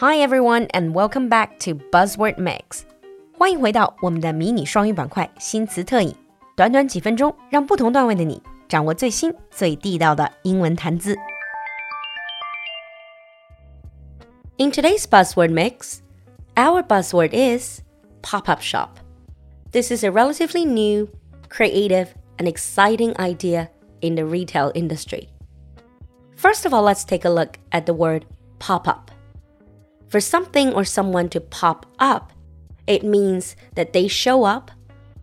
Hi everyone and welcome back to Buzzword Mix。欢迎回到我们的迷你双语板块新词特饮，短短几分钟，让不同段位的你掌握最新最地道的英文谈资。In today's buzzword mix, our buzzword is pop-up shop. This is a relatively new, creative, and exciting idea in the retail industry. First of all, let's take a look at the word pop up. For something or someone to pop up, it means that they show up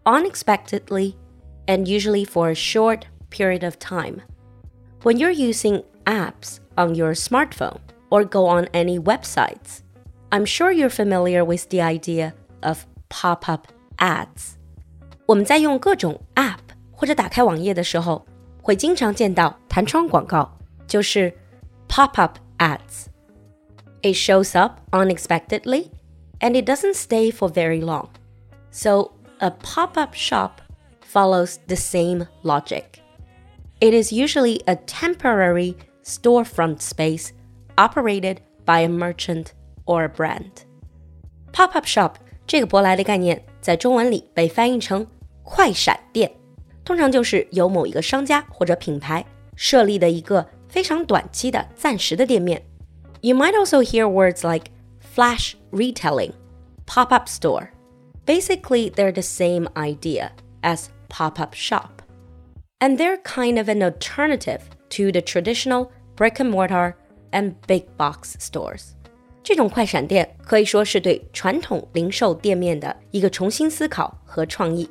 unexpectedly and usually for a short period of time. When you're using apps on your smartphone or go on any websites, I'm sure you're familiar with the idea of pop up ads. 我们在用各种 app 或者打开网页的时候，会经常见到弹窗广告。就是 pop-up ads. It shows up unexpectedly and it doesn't stay for very long. So a pop-up shop follows the same logic. It is usually a temporary storefront space operated by a merchant or a brand. Pop-up shop 这个舶来的概念在中文里被翻译成快闪店，通常就是由某一个商家或者品牌设立的一个非常短期的暂时的店面。 You might also hear words like flash retailing, pop up store. Basically, they're the same idea as pop up shop. And they're kind of an alternative to the traditional brick and mortar and big box stores. 这种快闪店可以说是对传统零售店面的一个重新思考和创意。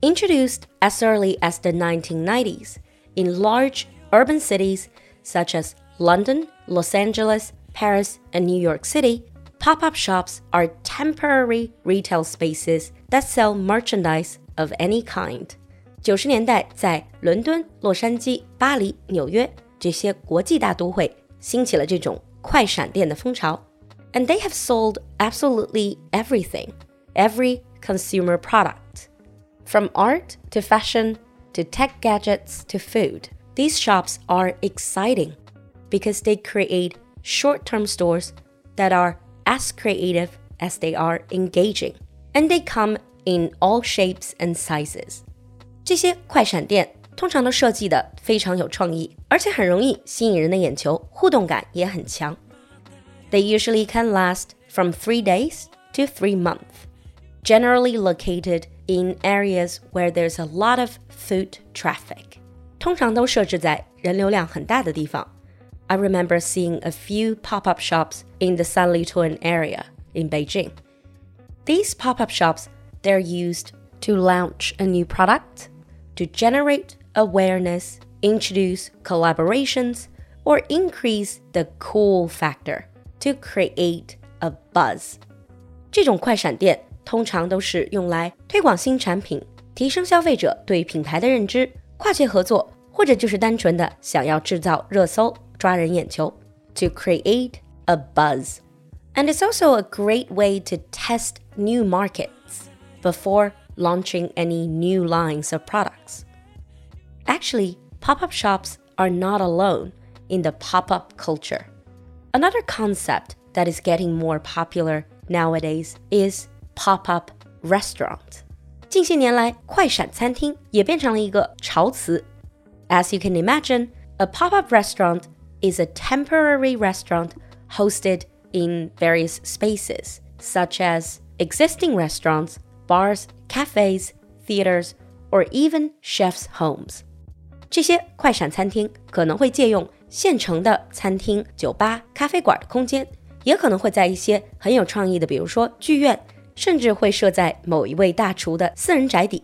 Introduced as early as the 1990s in large urban cities such as London, Los Angeles, Paris, and New York City, pop up shops are temporary retail spaces that sell merchandise of any kind. 九十年代，在伦敦、洛杉矶、巴黎、纽约这些国际大都会，兴起了这种快闪店的风潮，and they have sold absolutely everything, every consumer product, from art to fashion to tech gadgets to food. These shops are exciting because they create short term stores that are as creative as they are engaging, and they come in all shapes and sizes. 这些快闪店通常都设计的非常有创意，而且很容易吸引人的眼球，互动感也很强。They usually can last from three days to three months, generally located in areas where there's a lot of foot traffic. 通常都设置在人流量很大的地方。 I remember seeing a few pop-up shops in the Sanlitun area in Beijing. These pop-up shops, they're used to launch a new product, to generate awareness, introduce collaborations, or increase the cool factor to create a buzz. 这种快闪店通常都是用来推广新产品，提升消费者对品牌的认知，跨界合作或者就是单纯的想要制造热搜、 抓人眼球，to create a buzz. And it's also a great way to test new markets before launching any new lines of products. Actually, pop up shops are not alone in the pop up culture. Another concept that is getting more popular nowadays is pop up restaurant. 近些年来，快闪餐厅也变成了一个潮词 as you can imagine, a pop up restaurant is a temporary restaurant hosted in various spaces, such as existing restaurants, bars, cafes, theaters, or even chefs' homes. 这些快闪餐厅可能会借用现成的餐厅、酒吧、咖啡馆的空间，也可能会在一些很有创意的，比如说剧院，甚至会设在某一位大厨的私人宅邸。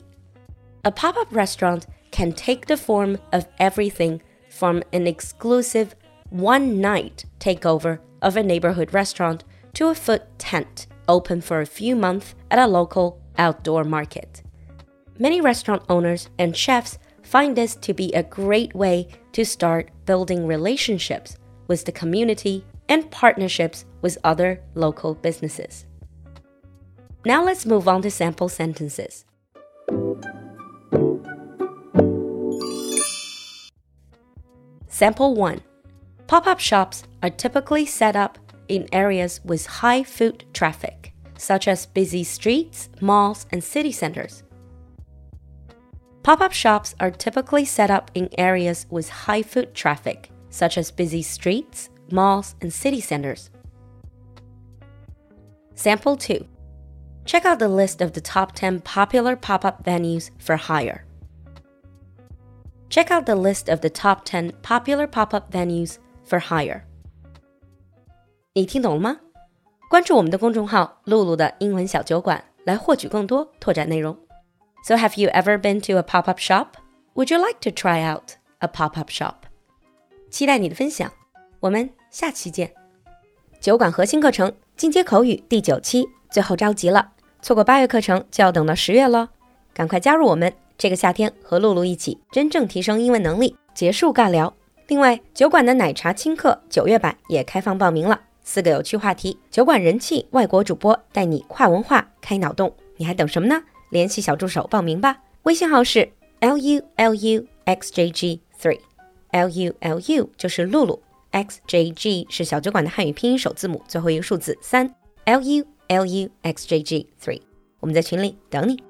A pop-up restaurant can take the form of everything from an exclusive one night takeover of a neighborhood restaurant to a food tent open for a few months at a local outdoor market. Many restaurant owners and chefs find this to be a great way to start building relationships with the community and partnerships with other local businesses. Now let's move on to sample sentences. Sample 1 Pop up shops are typically set up in areas with high foot traffic, such as busy streets, malls, and city centers. Pop up shops are typically set up in areas with high foot traffic, such as busy streets, malls, and city centers. Sample 2. Check out the list of the top 10 popular pop up venues for hire. Check out the list of the top 10 popular pop up venues for hire. 你听懂了吗？关注我们的公众号“露露的英文小酒馆”来获取更多拓展内容。So have you ever been to a pop-up shop? Would you like to try out a pop-up shop? 期待你的分享，我们下期见。酒馆核心课程进阶口语第九期最后召集了，错过八月课程就要等到十月喽，赶快加入我们！这个夏天和露露一起真正提升英文能力，结束尬聊。另外，酒馆的奶茶轻课九月版也开放报名了。四个有趣话题，酒馆人气外国主播带你跨文化开脑洞，你还等什么呢？联系小助手报名吧，微信号是 l u l u x j g three，l u l u 就是露露，x j g 是小酒馆的汉语拼音首字母，最后一个数字三，l u l u x j g three，我们在群里等你。